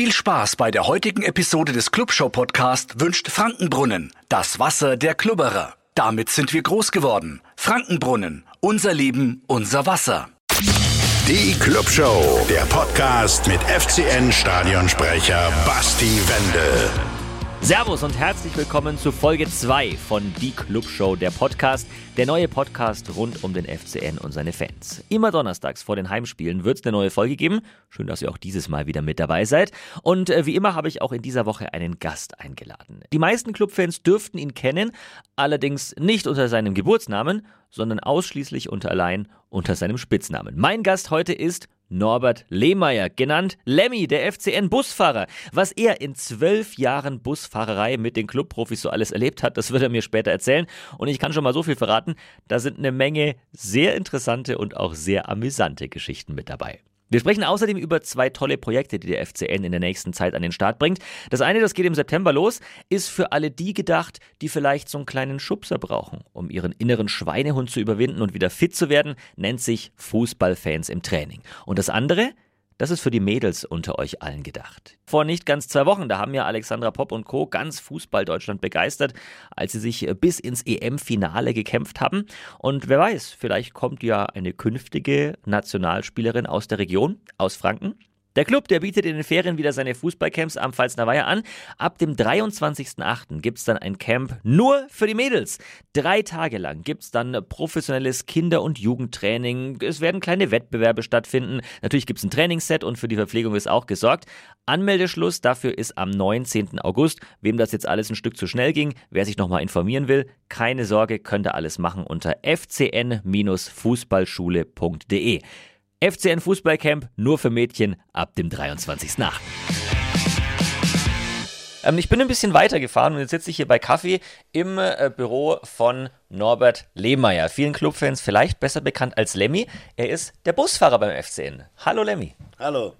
Viel Spaß bei der heutigen Episode des Clubshow Podcast wünscht Frankenbrunnen, das Wasser der Klubberer. Damit sind wir groß geworden. Frankenbrunnen, unser Leben, unser Wasser. Die Clubshow, der Podcast mit FCN Stadionsprecher Basti Wendel. Servus und herzlich willkommen zu Folge 2 von Die Clubshow, der Podcast, der neue Podcast rund um den FCN und seine Fans. Immer donnerstags vor den Heimspielen wird es eine neue Folge geben. Schön, dass ihr auch dieses Mal wieder mit dabei seid. Und äh, wie immer habe ich auch in dieser Woche einen Gast eingeladen. Die meisten Clubfans dürften ihn kennen, allerdings nicht unter seinem Geburtsnamen, sondern ausschließlich unter allein unter seinem Spitznamen. Mein Gast heute ist Norbert Lehmeier, genannt Lemmy, der FCN-Busfahrer. Was er in zwölf Jahren Busfahrerei mit den Clubprofis so alles erlebt hat, das wird er mir später erzählen. Und ich kann schon mal so viel verraten, da sind eine Menge sehr interessante und auch sehr amüsante Geschichten mit dabei. Wir sprechen außerdem über zwei tolle Projekte, die der FCN in der nächsten Zeit an den Start bringt. Das eine, das geht im September los, ist für alle die gedacht, die vielleicht so einen kleinen Schubser brauchen, um ihren inneren Schweinehund zu überwinden und wieder fit zu werden, nennt sich Fußballfans im Training. Und das andere, das ist für die Mädels unter euch allen gedacht. Vor nicht ganz zwei Wochen, da haben ja Alexandra Popp und Co. ganz Fußball Deutschland begeistert, als sie sich bis ins EM-Finale gekämpft haben. Und wer weiß, vielleicht kommt ja eine künftige Nationalspielerin aus der Region, aus Franken. Der Club, der bietet in den Ferien wieder seine Fußballcamps am Pfalzner Weiher an. Ab dem 23.08. gibt es dann ein Camp nur für die Mädels. Drei Tage lang gibt es dann professionelles Kinder- und Jugendtraining. Es werden kleine Wettbewerbe stattfinden. Natürlich gibt es ein Trainingsset und für die Verpflegung ist auch gesorgt. Anmeldeschluss dafür ist am 19. August. Wem das jetzt alles ein Stück zu schnell ging, wer sich nochmal informieren will, keine Sorge, könnt ihr alles machen unter fcn-fußballschule.de. FCN Fußballcamp nur für Mädchen ab dem 23.8. Ähm, ich bin ein bisschen weitergefahren und jetzt sitze ich hier bei Kaffee im äh, Büro von Norbert Lehmeier. Vielen Clubfans vielleicht besser bekannt als Lemmy. Er ist der Busfahrer beim FCN. Hallo Lemmy. Hallo.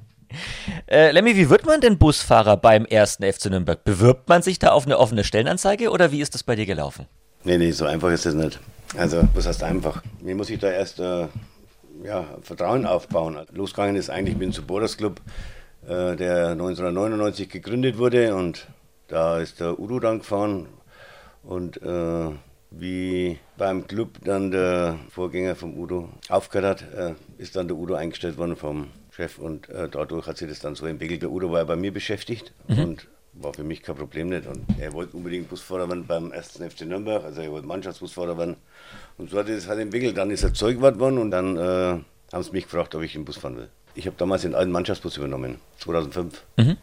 Äh, Lemmy, wie wird man denn Busfahrer beim ersten FC Nürnberg? Bewirbt man sich da auf eine offene Stellenanzeige oder wie ist das bei dir gelaufen? Nee, nee, so einfach ist das nicht. Also, was heißt einfach? Mir muss ich da erst äh, ja, Vertrauen aufbauen. Losgegangen ist eigentlich mit dem Supporters Club, äh, der 1999 gegründet wurde und da ist der Udo dann gefahren und äh, wie beim Club dann der Vorgänger vom Udo aufgehört hat, äh, ist dann der Udo eingestellt worden vom Chef und äh, dadurch hat sich das dann so entwickelt. Der Udo war ja bei mir beschäftigt mhm. und war für mich kein Problem nicht. Und er wollte unbedingt Busfahrer werden beim 1. FC Nürnberg, also er wollte Mannschaftsbusfahrer werden. Und so hat er das halt entwickelt. Dann ist er Zeugwart worden und dann äh, haben sie mich gefragt, ob ich den Bus fahren will. Ich habe damals den alten Mannschaftsbus übernommen, 2005. Mhm.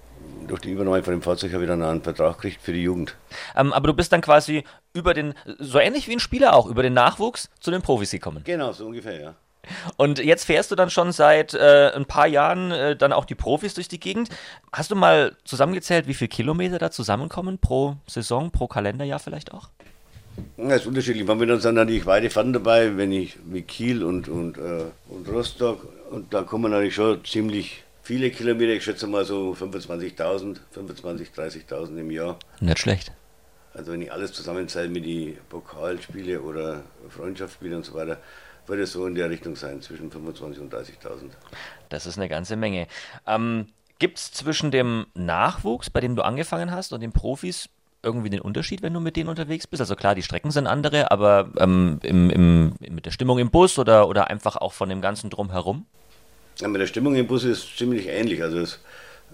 Durch die Übernahme von dem Fahrzeug habe ich dann einen Vertrag gekriegt für die Jugend. Ähm, aber du bist dann quasi über den, so ähnlich wie ein Spieler auch, über den Nachwuchs zu den Profis gekommen. Genau, so ungefähr, ja. Und jetzt fährst du dann schon seit äh, ein paar Jahren äh, dann auch die Profis durch die Gegend. Hast du mal zusammengezählt, wie viele Kilometer da zusammenkommen pro Saison, pro Kalenderjahr vielleicht auch? Das ist unterschiedlich. Momentan sind natürlich weite Fahrten dabei, wenn ich wie Kiel und, und, äh, und Rostock. Und da kommen natürlich schon ziemlich viele Kilometer. Ich schätze mal so 25.000, 25.000, 30.000 im Jahr. Nicht schlecht. Also wenn ich alles zusammenzähle mit die Pokalspiele oder Freundschaftsspiele und so weiter, würde es so in der Richtung sein, zwischen 25.000 und 30.000. Das ist eine ganze Menge. Ähm, Gibt es zwischen dem Nachwuchs, bei dem du angefangen hast, und den Profis irgendwie den Unterschied, wenn du mit denen unterwegs bist? Also klar, die Strecken sind andere, aber ähm, im, im, mit der Stimmung im Bus oder, oder einfach auch von dem ganzen Drumherum? Ja, mit der Stimmung im Bus ist ziemlich ähnlich. Also es,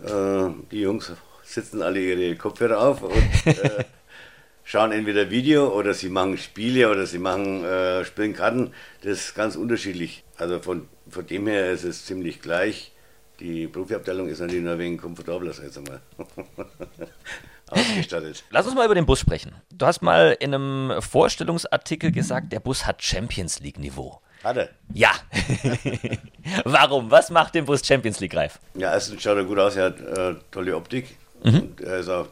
äh, die Jungs sitzen alle ihre Kopfhörer auf und äh, schauen entweder Video oder sie machen Spiele oder sie machen äh, spielen Karten. Das ist ganz unterschiedlich. Also von, von dem her ist es ziemlich gleich. Die Profiabteilung ist natürlich nur wenig komfortabler, sag ich mal. Ausgestattet. Lass uns mal über den Bus sprechen. Du hast mal in einem Vorstellungsartikel gesagt, der Bus hat Champions League Niveau. Hat er? Ja. Warum? Was macht den Bus Champions League reif? Ja, erstens schaut er gut aus, er hat äh, tolle Optik. Mhm. Und er ist auch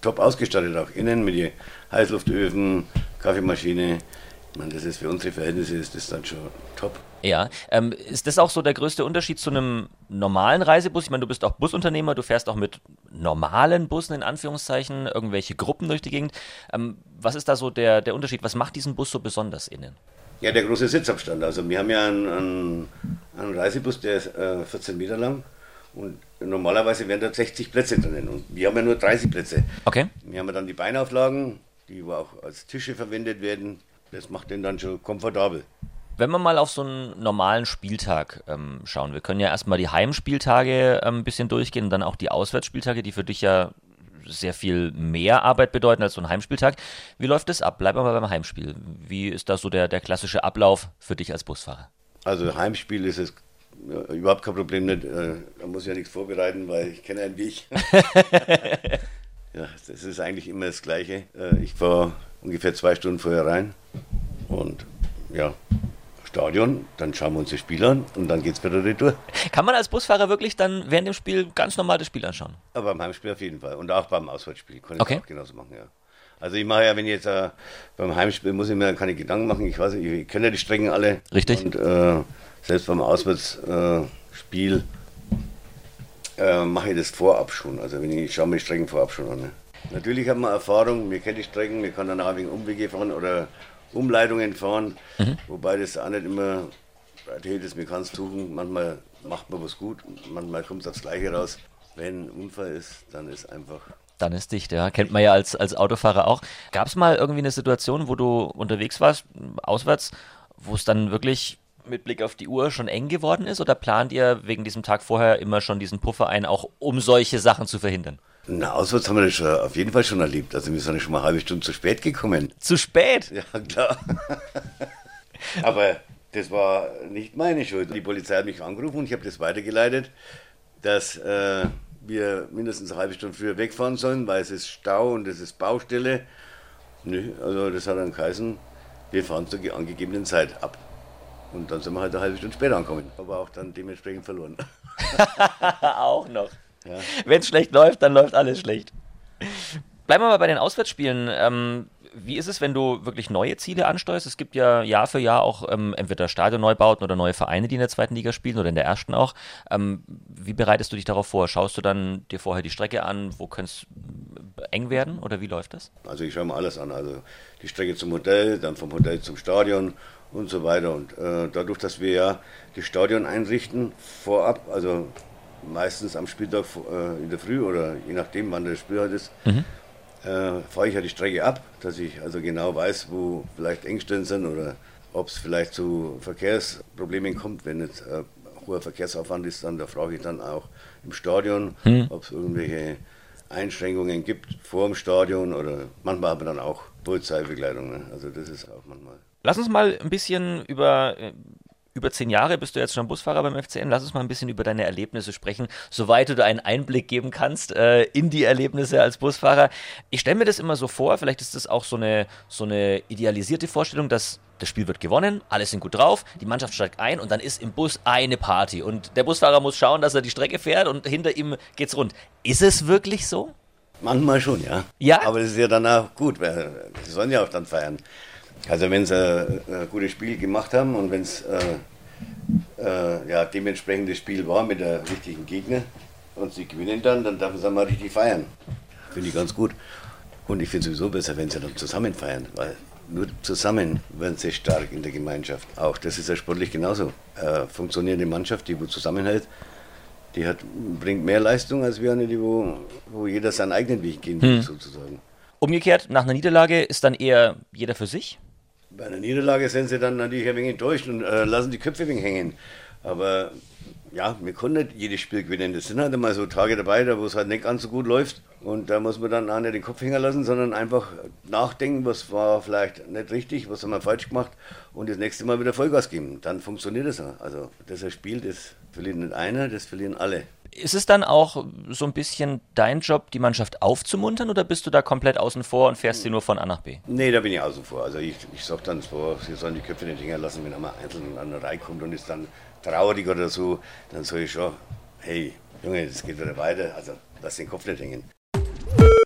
top ausgestattet, auch innen mit den Heißluftöfen, Kaffeemaschine. Ich meine, das ist für unsere Verhältnisse ist das dann schon top. Ja, ähm, ist das auch so der größte Unterschied zu einem normalen Reisebus? Ich meine, du bist auch Busunternehmer, du fährst auch mit normalen Bussen in Anführungszeichen, irgendwelche Gruppen durch die Gegend. Ähm, was ist da so der, der Unterschied? Was macht diesen Bus so besonders innen? Ja, der große Sitzabstand. Also wir haben ja einen, einen, einen Reisebus, der ist äh, 14 Meter lang Und normalerweise wären da 60 Plätze drinnen und wir haben ja nur 30 Plätze. Okay. Wir haben ja dann die Beinauflagen, die auch als Tische verwendet werden. Das macht den dann schon komfortabel. Wenn wir mal auf so einen normalen Spieltag ähm, schauen, wir können ja erstmal die Heimspieltage ähm, ein bisschen durchgehen und dann auch die Auswärtsspieltage, die für dich ja sehr viel mehr Arbeit bedeuten als so ein Heimspieltag. Wie läuft das ab? Bleiben wir mal beim Heimspiel. Wie ist da so der, der klassische Ablauf für dich als Busfahrer? Also Heimspiel ist es ja, überhaupt kein Problem nicht. Äh, da muss ich ja nichts vorbereiten, weil ich kenne einen Weg. ja, das ist eigentlich immer das Gleiche. Äh, ich fahre ungefähr zwei Stunden vorher rein und ja, Stadion, dann schauen wir uns das Spiel an und dann geht es wieder retour. Kann man als Busfahrer wirklich dann während dem Spiel ganz normal das Spiel anschauen? Aber beim Heimspiel auf jeden Fall und auch beim Auswärtsspiel kann ich okay. auch genauso machen, ja. Also ich mache ja, wenn ich jetzt äh, beim Heimspiel muss ich mir keine Gedanken machen, ich weiß, ich, ich kenne ja die Strecken alle. Richtig. Und äh, selbst beim Auswärtsspiel äh, mache ich das vorab schon. Also wenn ich, ich schaue mir die Strecken vorab schon an. Ne? Natürlich hat man Erfahrung, wir kennen die Strecken, wir können dann auch wegen Umwege fahren oder Umleitungen fahren, mhm. wobei das auch nicht immer jedes mir kann es suchen. Manchmal macht man was gut, manchmal kommt es aufs Gleiche raus. Wenn ein Unfall ist, dann ist einfach dann ist dicht, ja. Kennt man ja als, als Autofahrer auch. Gab es mal irgendwie eine Situation, wo du unterwegs warst, auswärts, wo es dann wirklich mit Blick auf die Uhr schon eng geworden ist? Oder plant ihr wegen diesem Tag vorher immer schon diesen Puffer ein, auch um solche Sachen zu verhindern? Na, auswärts haben wir das schon, auf jeden Fall schon erlebt. Also wir sind schon mal eine halbe Stunde zu spät gekommen. Zu spät? Ja, klar. Aber das war nicht meine Schuld. Die Polizei hat mich angerufen und ich habe das weitergeleitet, dass äh, wir mindestens eine halbe Stunde früher wegfahren sollen, weil es ist Stau und es ist Baustelle. Nö, also das hat dann geheißen, wir fahren zur angegebenen Zeit ab. Und dann sind wir halt eine halbe Stunde später angekommen. Aber auch dann dementsprechend verloren. auch noch. Ja. Wenn es schlecht läuft, dann läuft alles schlecht. Bleiben wir mal bei den Auswärtsspielen. Ähm, wie ist es, wenn du wirklich neue Ziele ansteuerst? Es gibt ja Jahr für Jahr auch ähm, entweder Stadionneubauten oder neue Vereine, die in der zweiten Liga spielen oder in der ersten auch. Ähm, wie bereitest du dich darauf vor? Schaust du dann dir vorher die Strecke an? Wo könnte es eng werden oder wie läuft das? Also ich schaue mir alles an. Also die Strecke zum Hotel, dann vom Hotel zum Stadion und so weiter. Und äh, dadurch, dass wir ja das Stadion einrichten vorab, also meistens am Spieltag äh, in der Früh oder je nachdem, wann das Spiel halt ist, mhm äh, fahre ich ja die Strecke ab, dass ich also genau weiß, wo vielleicht Engstellen sind oder ob es vielleicht zu Verkehrsproblemen kommt, wenn jetzt äh, hoher Verkehrsaufwand ist, dann da frage ich dann auch im Stadion, hm. ob es irgendwelche Einschränkungen gibt vor dem Stadion oder manchmal haben wir dann auch Polizeibegleitung. Ne? Also das ist auch manchmal. Lass uns mal ein bisschen über äh, über zehn Jahre bist du jetzt schon Busfahrer beim FCN. Lass uns mal ein bisschen über deine Erlebnisse sprechen, soweit du da einen Einblick geben kannst äh, in die Erlebnisse als Busfahrer. Ich stelle mir das immer so vor, vielleicht ist das auch so eine, so eine idealisierte Vorstellung, dass das Spiel wird gewonnen, alle sind gut drauf, die Mannschaft steigt ein und dann ist im Bus eine Party und der Busfahrer muss schauen, dass er die Strecke fährt und hinter ihm geht's rund. Ist es wirklich so? Manchmal schon, ja. Ja. Aber das ist ja dann auch gut, weil sie sollen ja auch dann feiern. Also wenn sie ein, ein gutes Spiel gemacht haben und wenn es äh, äh, ja, dementsprechend das Spiel war mit der richtigen Gegner und sie gewinnen dann, dann darf man es mal richtig feiern. Finde ich ganz gut. Und ich finde es sowieso besser, wenn sie dann zusammen feiern, weil nur zusammen werden sie stark in der Gemeinschaft. Auch das ist ja sportlich genauso. Äh, funktionierende Mannschaft, die wo zusammenhält, die hat, bringt mehr Leistung als wir eine, die wo, wo jeder seinen eigenen Weg gehen will, hm. sozusagen. Umgekehrt, nach einer Niederlage ist dann eher jeder für sich? Bei einer Niederlage sind sie dann natürlich ein wenig enttäuscht und äh, lassen die Köpfe ein wenig hängen. Aber ja, wir können nicht jedes Spiel gewinnen. Das sind halt immer so Tage dabei, da wo es halt nicht ganz so gut läuft. Und da muss man dann auch nicht den Kopf hängen lassen, sondern einfach nachdenken, was war vielleicht nicht richtig, was haben wir falsch gemacht und das nächste Mal wieder Vollgas geben. Dann funktioniert es. Also das ist ein Spiel, das verliert nicht einer, das verlieren alle. Ist es dann auch so ein bisschen dein Job, die Mannschaft aufzumuntern oder bist du da komplett außen vor und fährst sie nur von A nach B? Nee, da bin ich außen vor. Also ich, ich sage dann so, sie sollen die Köpfe nicht hängen lassen, wenn einmal einzeln an der Reihe kommt und ist dann traurig oder so, dann sage ich schon, hey, Junge, das geht wieder weiter, also lass den Kopf nicht hängen.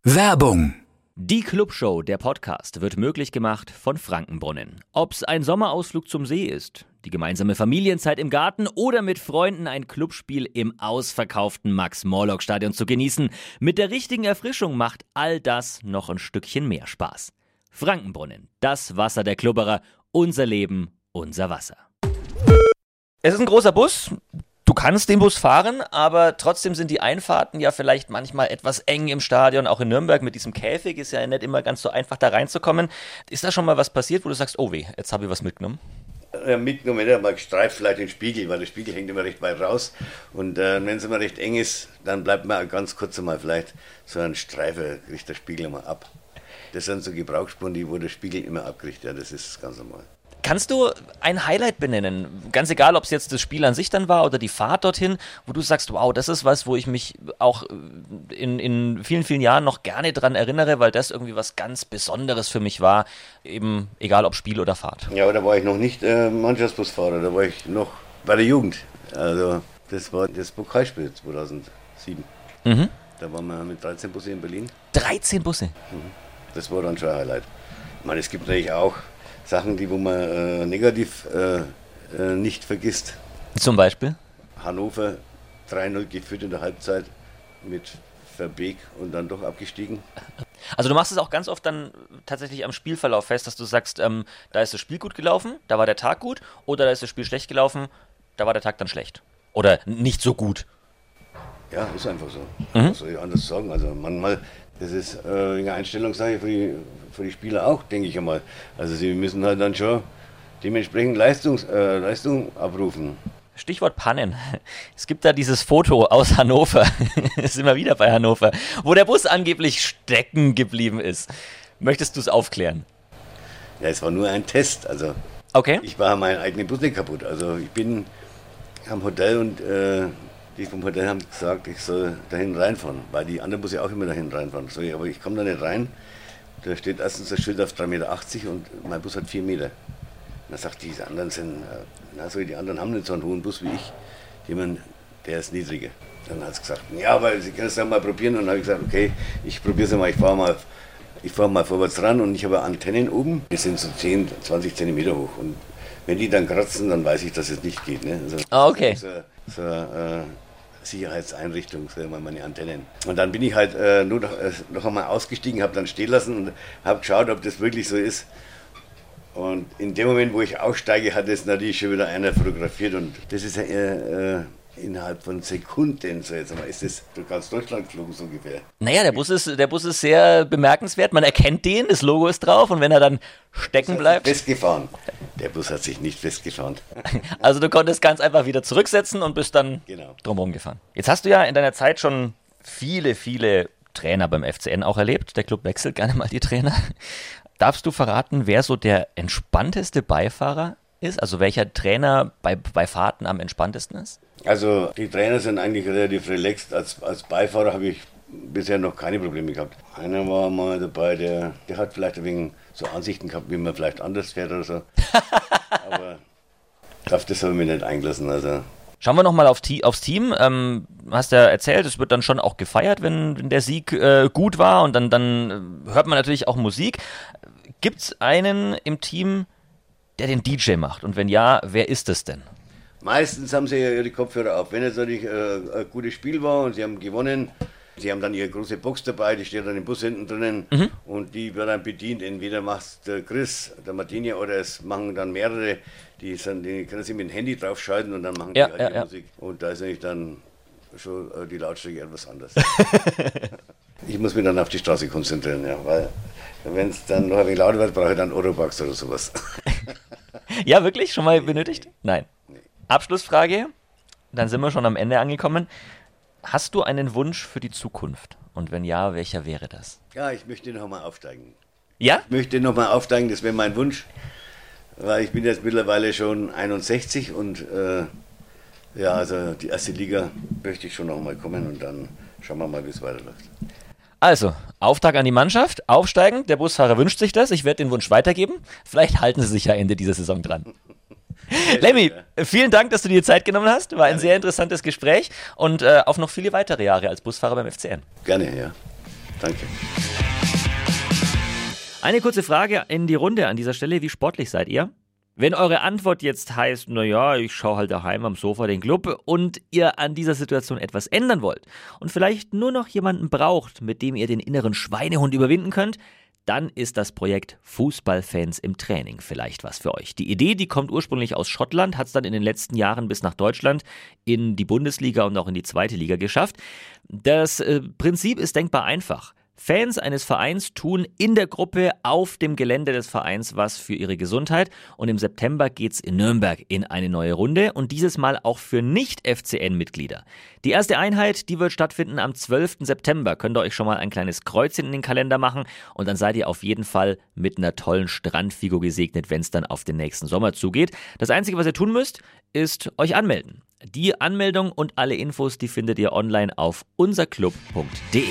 Werbung die Clubshow, der Podcast, wird möglich gemacht von Frankenbrunnen. Ob's ein Sommerausflug zum See ist, die gemeinsame Familienzeit im Garten oder mit Freunden ein Clubspiel im ausverkauften Max-Morlock-Stadion zu genießen, mit der richtigen Erfrischung macht all das noch ein Stückchen mehr Spaß. Frankenbrunnen, das Wasser der Klubberer, unser Leben, unser Wasser. Es ist ein großer Bus, Du kannst den Bus fahren, aber trotzdem sind die Einfahrten ja vielleicht manchmal etwas eng im Stadion. Auch in Nürnberg mit diesem Käfig ist ja nicht immer ganz so einfach da reinzukommen. Ist da schon mal was passiert, wo du sagst, oh weh, jetzt habe ich was mitgenommen? Ja, mitgenommen, wenn er mal gestreift, vielleicht den Spiegel, weil der Spiegel hängt immer recht weit raus. Und äh, wenn es immer recht eng ist, dann bleibt man ganz kurz mal vielleicht so ein Streifen, kriegt der Spiegel mal ab. Das sind so Gebrauchsspuren, die wo der Spiegel immer abkriegt. Ja, das ist ganz normal. Kannst du ein Highlight benennen? Ganz egal, ob es jetzt das Spiel an sich dann war oder die Fahrt dorthin, wo du sagst, wow, das ist was, wo ich mich auch äh, in, in vielen, vielen Jahren noch gerne dran erinnere, weil das irgendwie was ganz Besonderes für mich war. Eben egal ob Spiel oder Fahrt. Ja, aber da war ich noch nicht äh, Mannschaftsbusfahrer, da war ich noch bei der Jugend. Also das war das Pokalspiel 2007. Mhm. Da waren wir mit 13 Busse in Berlin. 13 Busse? Mhm. Das war dann schon ein Highlight. Ich meine, es gibt natürlich auch Sachen, die wo man äh, negativ äh, äh, nicht vergisst. Zum Beispiel? Hannover 3-0 geführt in der Halbzeit mit Verbeek und dann doch abgestiegen. Also du machst es auch ganz oft dann tatsächlich am Spielverlauf fest, dass du sagst, ähm, da ist das Spiel gut gelaufen, da war der Tag gut, oder da ist das Spiel schlecht gelaufen, da war der Tag dann schlecht. Oder nicht so gut. Ja, ist einfach so. Mhm. Was soll ich anders sagen? Also manchmal das ist äh, eine Einstellungssache für die, für die Spieler auch, denke ich einmal. Also sie müssen halt dann schon dementsprechend Leistungs, äh, Leistung abrufen. Stichwort Pannen. Es gibt da dieses Foto aus Hannover, ist immer wieder bei Hannover, wo der Bus angeblich stecken geblieben ist. Möchtest du es aufklären? Ja, es war nur ein Test. Also okay. ich war mein eigener Bus nicht kaputt. Also ich bin am Hotel und äh, die vom Hotel haben gesagt, ich soll dahin reinfahren, weil die anderen Busse auch immer dahin reinfahren. So, aber ich komme da nicht rein. Da steht erstens das Schild auf 3,80 Meter und mein Bus hat 4 Meter. Und dann sagt die anderen sind, na, so, die anderen haben nicht so einen hohen Bus wie ich. Jemand, der ist niedriger. Dann hat es gesagt, ja, aber Sie können es ja mal probieren. Und dann habe ich gesagt, okay, ich probiere es mal, ich fahre mal, ich mal vorwärts ran und ich habe Antennen oben. Die sind so 10, 20 Zentimeter hoch. Und wenn die dann kratzen, dann weiß ich, dass es nicht geht. Ne? Also, ah, okay. So, so äh, Sicherheitseinrichtung, wir meine Antennen. Und dann bin ich halt äh, nur noch, äh, noch einmal ausgestiegen, habe dann stehen lassen und habe geschaut, ob das wirklich so ist. Und in dem Moment, wo ich aussteige, hat es natürlich schon wieder einer fotografiert und das ist ja äh, innerhalb von Sekunden, so jetzt mal, ist das durch ganz Deutschland geflogen so ungefähr. Naja, der Bus ist, der Bus ist sehr bemerkenswert. Man erkennt den, das Logo ist drauf und wenn er dann stecken bleibt. Festgefahren. Der Bus hat sich nicht festgefahren. Also du konntest ganz einfach wieder zurücksetzen und bist dann genau. drumherum gefahren. Jetzt hast du ja in deiner Zeit schon viele, viele Trainer beim FCN auch erlebt. Der Club wechselt gerne mal die Trainer. Darfst du verraten, wer so der entspannteste Beifahrer ist? Also welcher Trainer bei, bei Fahrten am entspanntesten ist? Also die Trainer sind eigentlich relativ relaxed. Als, als Beifahrer habe ich bisher noch keine Probleme gehabt. Einer war mal dabei, der, der hat vielleicht wegen so Ansichten gehabt, wie man vielleicht anders fährt oder so. Aber auf das habe ich mich nicht eingelassen. Also. Schauen wir nochmal auf aufs Team. Ähm, hast ja erzählt, es wird dann schon auch gefeiert, wenn, wenn der Sieg äh, gut war und dann, dann hört man natürlich auch Musik. Gibt es einen im Team, der den DJ macht? Und wenn ja, wer ist es denn? Meistens haben sie ja ihre Kopfhörer auf. Wenn es natürlich äh, ein gutes Spiel war und sie haben gewonnen, sie haben dann ihre große Box dabei, die steht dann im Bus hinten drinnen mhm. und die wird dann bedient. Entweder macht der Chris, der Martini oder es machen dann mehrere, die, sind, die können sich mit dem Handy draufschalten und dann machen ja, die halt ja, die ja. Musik. Und da ist eigentlich dann schon äh, die Lautstärke etwas anders. ich muss mich dann auf die Straße konzentrieren, ja, weil wenn es dann noch ein wenig lauter wird, brauche ich dann Oropax oder sowas. ja, wirklich? Schon mal benötigt? Nein. Abschlussfrage, dann sind wir schon am Ende angekommen. Hast du einen Wunsch für die Zukunft? Und wenn ja, welcher wäre das? Ja, ich möchte nochmal aufsteigen. Ja? Ich möchte nochmal aufsteigen, das wäre mein Wunsch. Weil ich bin jetzt mittlerweile schon 61 und äh, ja, also die erste Liga möchte ich schon nochmal kommen und dann schauen wir mal, wie es weiterläuft. Also, Auftrag an die Mannschaft, aufsteigen. Der Busfahrer wünscht sich das. Ich werde den Wunsch weitergeben. Vielleicht halten sie sich ja Ende dieser Saison dran. Lemmy, vielen Dank, dass du dir Zeit genommen hast. War ein sehr interessantes Gespräch und äh, auf noch viele weitere Jahre als Busfahrer beim FCN. Gerne, ja. Danke. Eine kurze Frage in die Runde an dieser Stelle. Wie sportlich seid ihr? Wenn eure Antwort jetzt heißt, naja, ich schaue halt daheim am Sofa den Club und ihr an dieser Situation etwas ändern wollt und vielleicht nur noch jemanden braucht, mit dem ihr den inneren Schweinehund überwinden könnt, dann ist das Projekt Fußballfans im Training vielleicht was für euch. Die Idee, die kommt ursprünglich aus Schottland, hat es dann in den letzten Jahren bis nach Deutschland in die Bundesliga und auch in die zweite Liga geschafft. Das äh, Prinzip ist denkbar einfach. Fans eines Vereins tun in der Gruppe auf dem Gelände des Vereins was für ihre Gesundheit und im September geht's in Nürnberg in eine neue Runde und dieses Mal auch für Nicht-FCN-Mitglieder. Die erste Einheit, die wird stattfinden am 12. September. Könnt ihr euch schon mal ein kleines Kreuzchen in den Kalender machen und dann seid ihr auf jeden Fall mit einer tollen Strandfigur gesegnet, wenn es dann auf den nächsten Sommer zugeht. Das Einzige, was ihr tun müsst, ist euch anmelden. Die Anmeldung und alle Infos, die findet ihr online auf unserclub.de.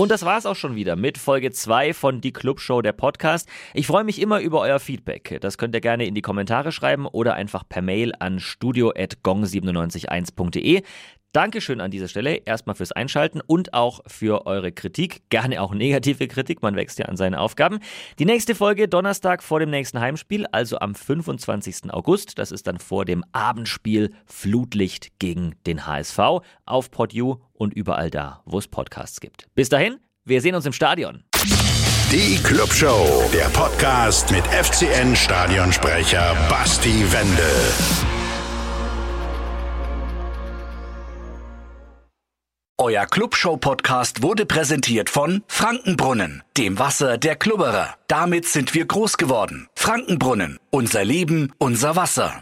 Und das war's auch schon wieder mit Folge 2 von Die Club Show, der Podcast. Ich freue mich immer über euer Feedback. Das könnt ihr gerne in die Kommentare schreiben oder einfach per Mail an studio.gong971.de. Dankeschön an dieser Stelle erstmal fürs Einschalten und auch für eure Kritik. Gerne auch negative Kritik, man wächst ja an seinen Aufgaben. Die nächste Folge Donnerstag vor dem nächsten Heimspiel, also am 25. August. Das ist dann vor dem Abendspiel Flutlicht gegen den HSV auf PodU und überall da, wo es Podcasts gibt. Bis dahin, wir sehen uns im Stadion. Die Club Show, der Podcast mit FCN Stadionsprecher Basti Wendel. Euer Clubshow-Podcast wurde präsentiert von Frankenbrunnen, dem Wasser der Klubberer. Damit sind wir groß geworden. Frankenbrunnen, unser Leben, unser Wasser.